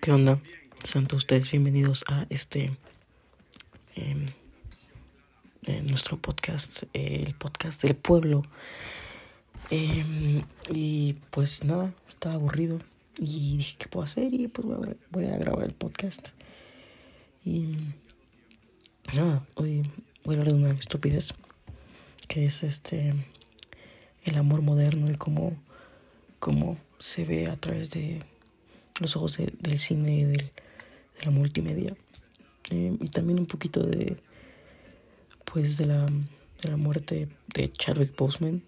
¿Qué onda? Sean todos ustedes bienvenidos a este em, eh, nuestro podcast, el podcast del pueblo. Em, y pues nada, estaba aburrido y dije, ¿qué puedo hacer? Y pues voy voy a grabar el podcast. Y nada, hoy voy a hablar de una estupidez que es este el amor moderno y cómo, cómo se ve a través de los ojos del cine y del, de la multimedia. Eh, y también un poquito de, pues, de la, de la muerte de Chadwick Boseman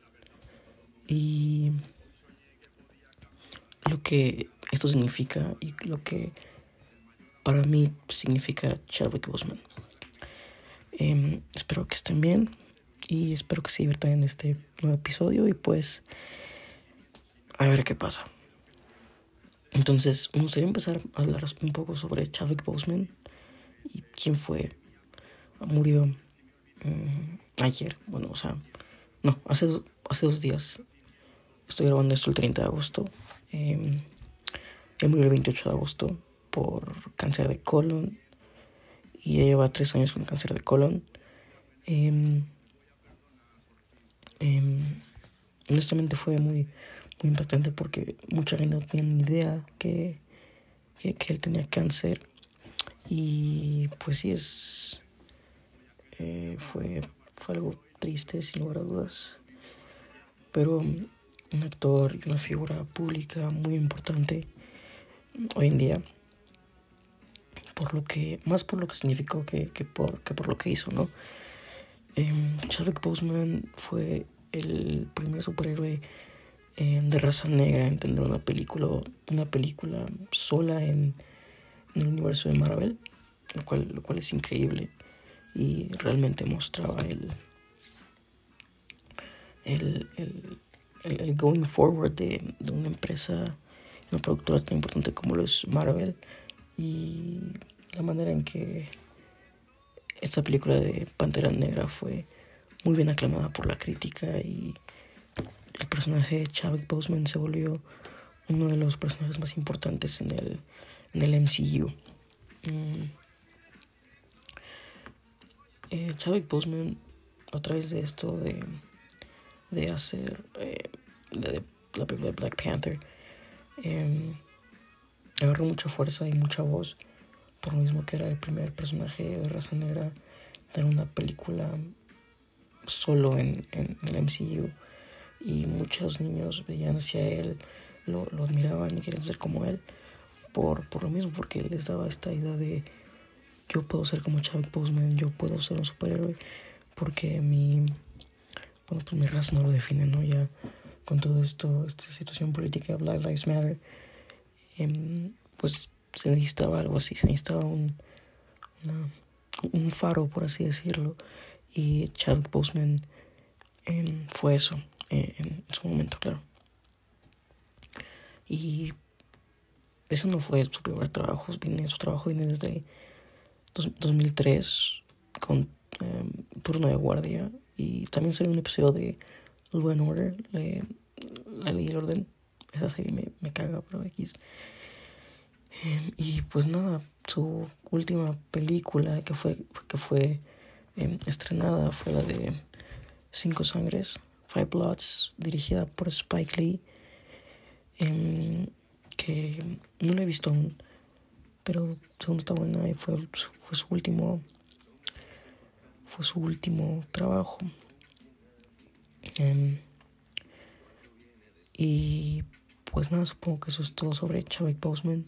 y lo que esto significa y lo que para mí significa Chadwick Boseman. Em, espero que estén bien y espero que se diviertan en este nuevo episodio y pues a ver qué pasa. Entonces, me gustaría empezar a hablar un poco sobre Chadwick Boseman y quién fue. Murió mm, ayer, bueno, o sea, no, hace, hace dos días. Estoy grabando esto el 30 de agosto. Eh, él murió el 28 de agosto por cáncer de colon y ya lleva tres años con cáncer de colon. Eh, honestamente fue muy muy impactante porque mucha gente no tenía ni idea que, que, él tenía cáncer. Y pues sí, es. Eh, fue, fue algo triste, sin lugar a dudas. Pero un actor y una figura pública muy importante hoy en día. Por lo que, más por lo que significó que, que, por, que por lo que hizo, ¿no? Eh, Chadwick Boseman fue el primer superhéroe de raza negra en tener una película, una película sola en, el universo de Marvel, lo cual, lo cual es increíble y realmente mostraba el, el, el, going forward de, de, una empresa, una productora tan importante como lo es Marvel y la manera en que esta película de Pantera Negra fue muy bien aclamada por la crítica y el personaje Chadwick Boseman se volvió uno de los personajes más importantes en el, en el MCU. Mm. Eh, Chadwick Boseman, a través de esto de, de hacer eh, la película de Black Panther, eh, agarró mucha fuerza y mucha voz, por lo mismo que era el primer personaje de raza negra de una película solo en, en el MCU y muchos niños veían hacia él, lo, lo admiraban y querían ser como él por, por lo mismo, porque él les daba esta idea de yo puedo ser como Chadwick Boseman, yo puedo ser un superhéroe, porque mi, bueno, pues mi raza no lo define, ¿no? Ya con todo esto, esta situación política, Black Lives Matter, em, pues se necesitaba algo así, se necesitaba un, un faro, por así decirlo, y Chadwick Boseman em, fue eso. Eh, en su momento, claro. Y eso no fue su primer trabajo, su trabajo viene desde 2003 con em, Turno de Guardia y también salió un episodio de Law and Order, la ley del orden. Esa serie me, me caga, pero X. Em, y pues nada, su última película que fue, que fue em, estrenada fue la de Cinco Sangres. Five Bloods, dirigida por Spike Lee, em, que no la he visto aún, pero según está buena y fue, su último fue su último trabajo. Em, y pues nada, supongo que eso es todo sobre Chadwick Boseman,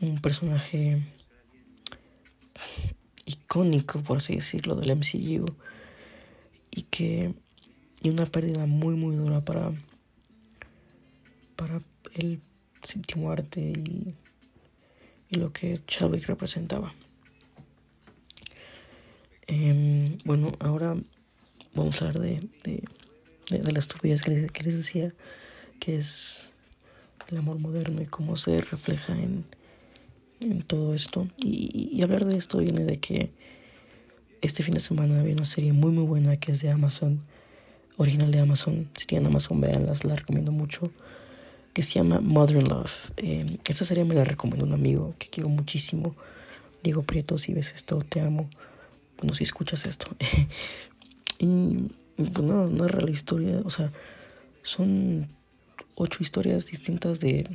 un personaje icónico, por así decirlo, del MCU, y que y una pérdida muy muy dura para para el séptimo arte y, lo que Chadwick representaba. Em, bueno ahora vamos a hablar de, de, de, la estupidez que les, decía que es el amor moderno y cómo se refleja en, en todo esto. Y hablar de esto viene de que este fin de semana había una serie muy muy buena que es de Amazon original de Amazon. Si tienen Amazon, véanlas, la recomiendo mucho. que se llama Mother Love. Eh, esta serie me la recomendó un amigo que quiero muchísimo. Diego Prieto, si ves esto, te amo. Bueno, si escuchas esto. y pues nada, narra la historia, o sea, son ocho historias distintas de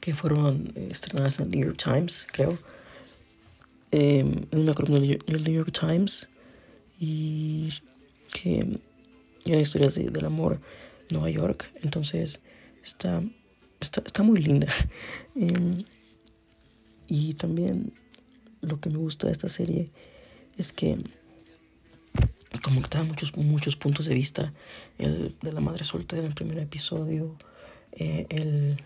que fueron estrenadas en el New York Times, creo. en una columna del New York Times y que eran historias de, del amor Nueva York. Entonces está, está, está muy linda. Em, y también lo que me gusta de esta serie es que como que te da muchos, muchos puntos de vista. El de la madre soltera en el primer episodio. Eh, el,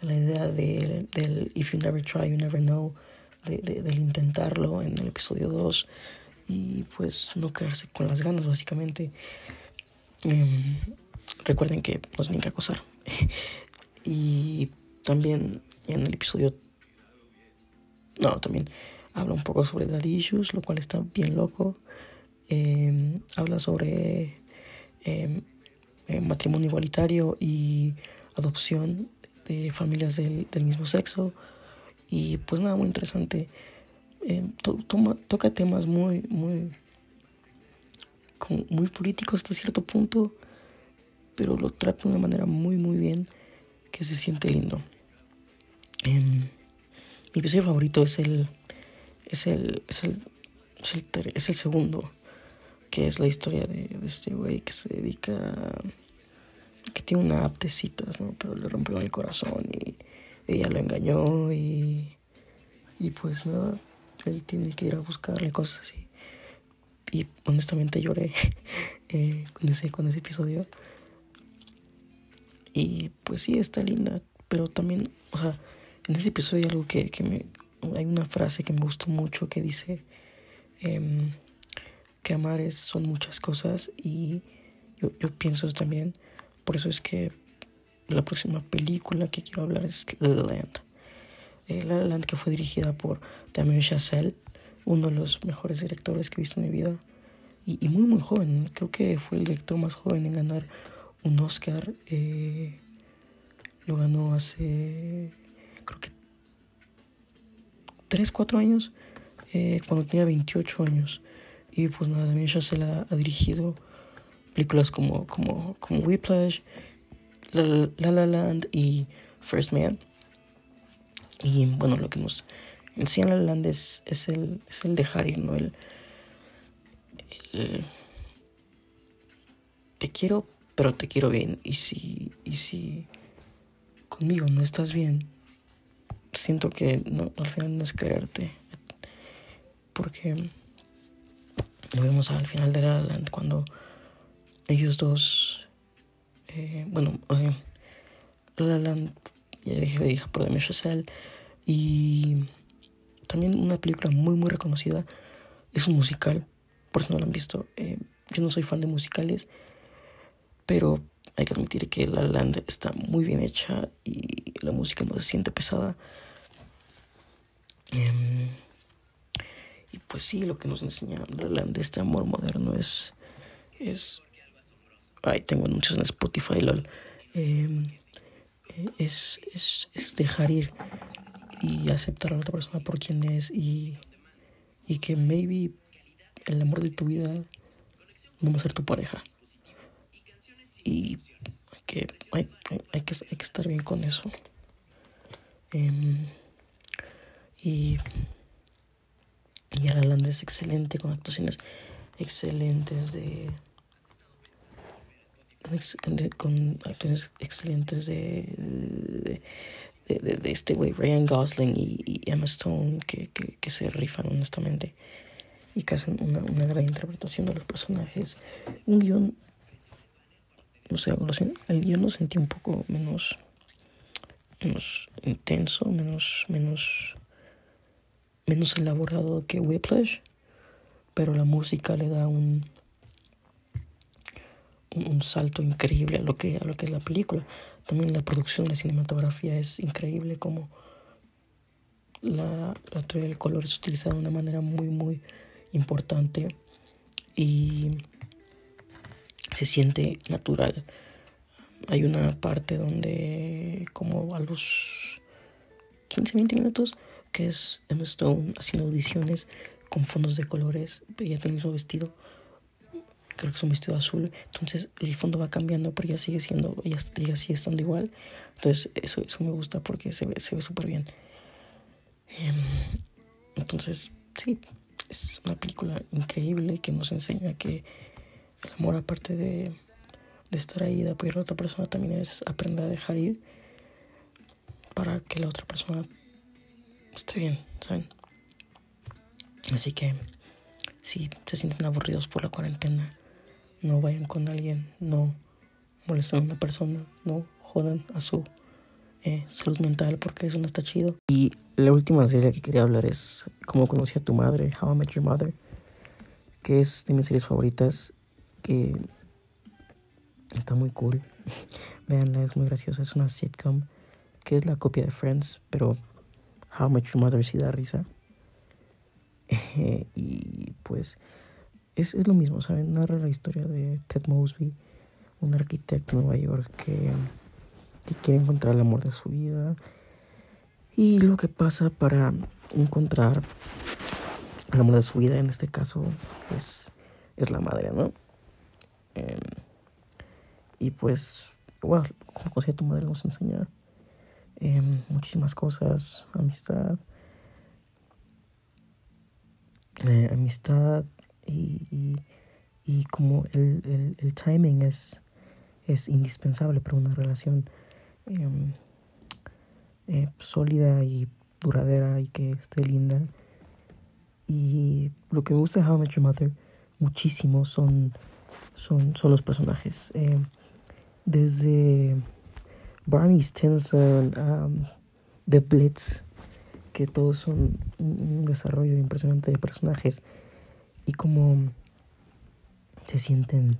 la idea de, del if you never try, you never know. De, del intentarlo en el episodio 2. Y pues no quedarse con las ganas, básicamente. Em, recuerden que no tienen que acosar. y también en el episodio... No, también habla un poco sobre daddy issues, lo cual está bien loco. Em, habla sobre em, matrimonio igualitario y adopción de familias del, mismo sexo. Y pues nada, muy interesante. Toca temas muy, muy, muy políticos hasta cierto punto, pero lo trata de una manera muy, muy bien que se siente lindo. mi episodio favorito es el, es el, es el, es el, segundo que es la historia de, este güey que se dedica que tiene una app ¿no? Pero le rompió el corazón y ella lo engañó y, y pues nada, él tiene que ir a buscarle cosas así. Y honestamente lloré eh, con, ese, con ese episodio. Y pues sí, está linda, pero también, o sea, en ese episodio hay algo que, que me... Hay una frase que me gustó mucho que dice... Eh, que amar es, son muchas cosas y yo, yo pienso también, por eso es que la próxima película que quiero hablar es La La Land. Eh, la La Land que fue dirigida por Damien Chazelle, uno de los mejores directores que he visto en mi vida y, muy muy joven, creo que fue el director más joven en ganar un Oscar, eh, lo ganó hace creo que 3, 4 años, eh, cuando tenía 28 años. Y pues nada, se la ha dirigido películas como, como, como Whiplash, La, La Land y First Man. Y bueno, lo que nos enseña La La Land es, el, es el dejar ir, ¿no? El, te quiero, pero te quiero bien. Y si, y si conmigo no estás bien, siento que no, al final no es quererte. Porque lo vemos al final de La Land cuando ellos dos, eh, bueno, eh, La Land, ya dije, por Damien Chazelle, y también una película muy, muy reconocida, es un musical, por si no lo han visto. Eh, yo no soy fan de musicales, pero hay que admitir que La Land está muy bien hecha y la música no se siente pesada. Eh, y pues sí, lo que nos enseña de este amor moderno es. es ay, tengo anuncios en Spotify, lol. Em, es, es, es, dejar ir y aceptar a la otra persona por quien es y, y que maybe el amor de tu vida no a ser tu pareja. Y hay que, hay, hay, que, hay que estar bien con eso. Eh, y y La Land es excelente, con actuaciones excelentes de... Con, actuaciones excelentes de, de, este güey, Ryan Gosling y, Emma Stone, que, que, se rifan honestamente y que hacen una, una gran interpretación de los personajes. Un guion, no sé, el guion lo sentí un poco menos, menos intenso, menos, menos menos elaborado que Whiplash, pero la música le da un, un, salto increíble a lo, que, a lo que es la película. También la producción, la cinematografía es increíble como la, la teoría del color es utilizada de una manera muy, muy importante y se siente natural. hay una parte donde como a los 15, 20 minutos que es Emma Stone haciendo audiciones con fondos de colores. Ella tiene su vestido, creo que es un vestido azul. Entonces el fondo va cambiando, pero ella sigue siendo, ella, sigue estando igual. Entonces eso, eso me gusta porque se ve se ve súper bien. Em, entonces, sí, es una película increíble que nos enseña que el amor, aparte de, de estar ahí, de apoyar a otra persona, también es aprender a dejar ir para que la otra persona esté bien, ¿saben? Así que si se sienten aburridos por la cuarentena, no vayan con alguien, no molesten a una persona, no jodan a su eh, salud mental porque eso no está chido. Y la última serie que quería hablar es Cómo conocí a tu madre, How I Met Your Mother, que es de mis series favoritas, que está muy cool. Veanla, es muy graciosa, es una sitcom que es la copia de Friends, pero How I Met Your Mother sí da risa. y pues es, es, lo mismo, ¿saben? Narra la historia de Ted Mosby, un arquitecto de Nueva York que, que quiere encontrar el amor de su vida y lo que pasa para encontrar el amor de su vida, en este caso, es, es la madre, ¿no? Em, y pues, bueno, como cosa tu madre nos enseña em, muchísimas cosas, amistad, eh, amistad y, y, y, como el, el, el, timing es, es indispensable para una relación eh, eh, sólida y duradera y que esté linda. Y lo que me gusta de How I Met Your Mother muchísimo son, son, son los personajes. Eh, desde Barney Stinson, um, The Blitz, que todos son un, desarrollo impresionante de personajes como se sienten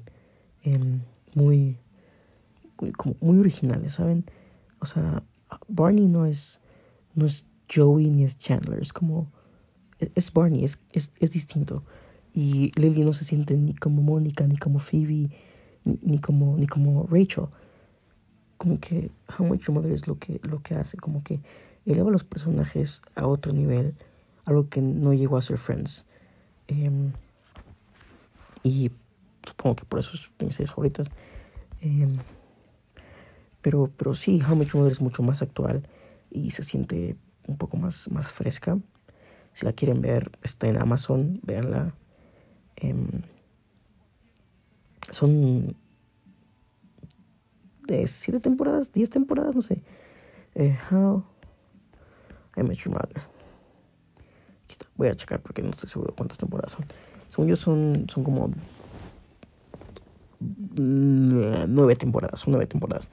em, muy, muy, como muy originales, ¿saben? O sea, Barney no es, no es Joey ni es Chandler, es como, es, Barney, es, es, es, distinto. Y Lily no se siente ni como Mónica, ni como Phoebe, ni, como, ni como Rachel. Como que How Much Your Mother es lo que, lo que hace, como que eleva a los personajes a otro nivel, algo que no llegó a ser Friends. Em, y supongo que por eso es de mis series favoritas. Eh, pero, pero sí, How Much Mother es mucho más actual y se siente un poco más, más fresca. Si la quieren ver, está en Amazon, véanla. Em, son de siete temporadas, diez temporadas, no sé. Eh, how I Met Your Mother. Voy a checar porque no estoy seguro cuántas temporadas son. Según yo son, son como nueve temporadas, son nueve temporadas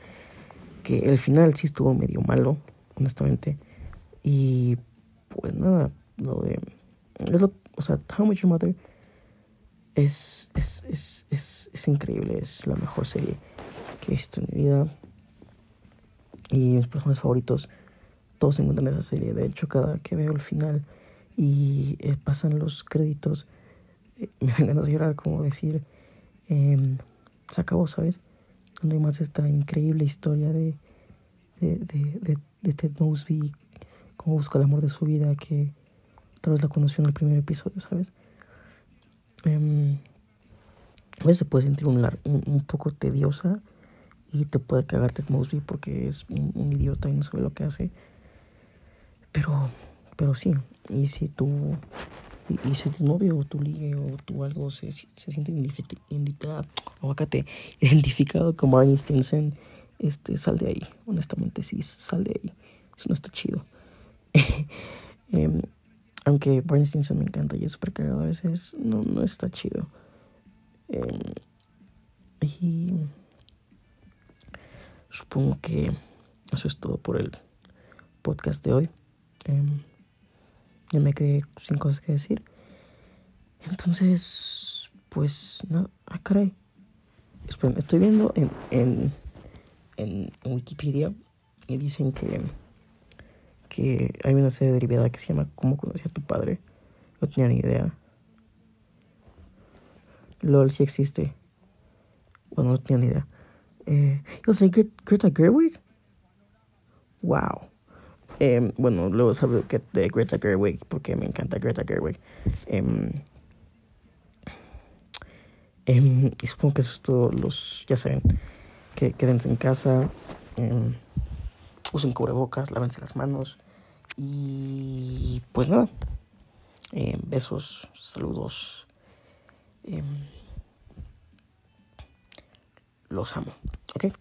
que el final sí estuvo medio malo, honestamente. Y pues nada, lo de... Es lo, o sea, How Much Your Mother es, es, es, es, es increíble, es la mejor serie que he visto en mi vida. Y mis personajes favoritos, todos encuentran en esa serie. De hecho, cada que veo el final y eh, pasan los créditos, eh, me dan ganas de llorar, como decir, eh, se acabó, ¿sabes? donde hay más esta increíble historia de, de, de, de, Ted Mosby, cómo busca el amor de su vida, que tal vez la conoció en el primer episodio, ¿sabes? Em, a veces se puede sentir un, un, poco tediosa y te puede cagar Ted Mosby porque es un, idiota y no sabe lo que hace. Pero, pero sí, y si tú y, si tu novio o tu ligue o tu algo se, se siente identificado, identificado como Stinson, este, sal de ahí. Honestamente, sí, sal de ahí. Eso no está chido. eh, aunque Barney Stinson me encanta y es súper cagado a veces, no, no está chido. Eh, y supongo que eso es todo por el podcast de hoy. Eh, ya me quedé sin cosas que decir. Entonces, pues nada, ah, caray. estoy viendo en, en, en Wikipedia y dicen que, que hay una serie derivada que se llama ¿Cómo conocí a tu padre? No tenía ni idea. LOL sí existe. Bueno, no tenía ni idea. Eh, yo sé Greta Gerwig. Wow. Em, bueno, luego sabré que de Greta Gerwig porque me encanta Greta Gerwig. Eh, y supongo que eso es todo. Los, ya saben, que quédense en casa. usen cubrebocas, lávense las manos. Y pues nada. besos, saludos. Los amo. ¿Ok?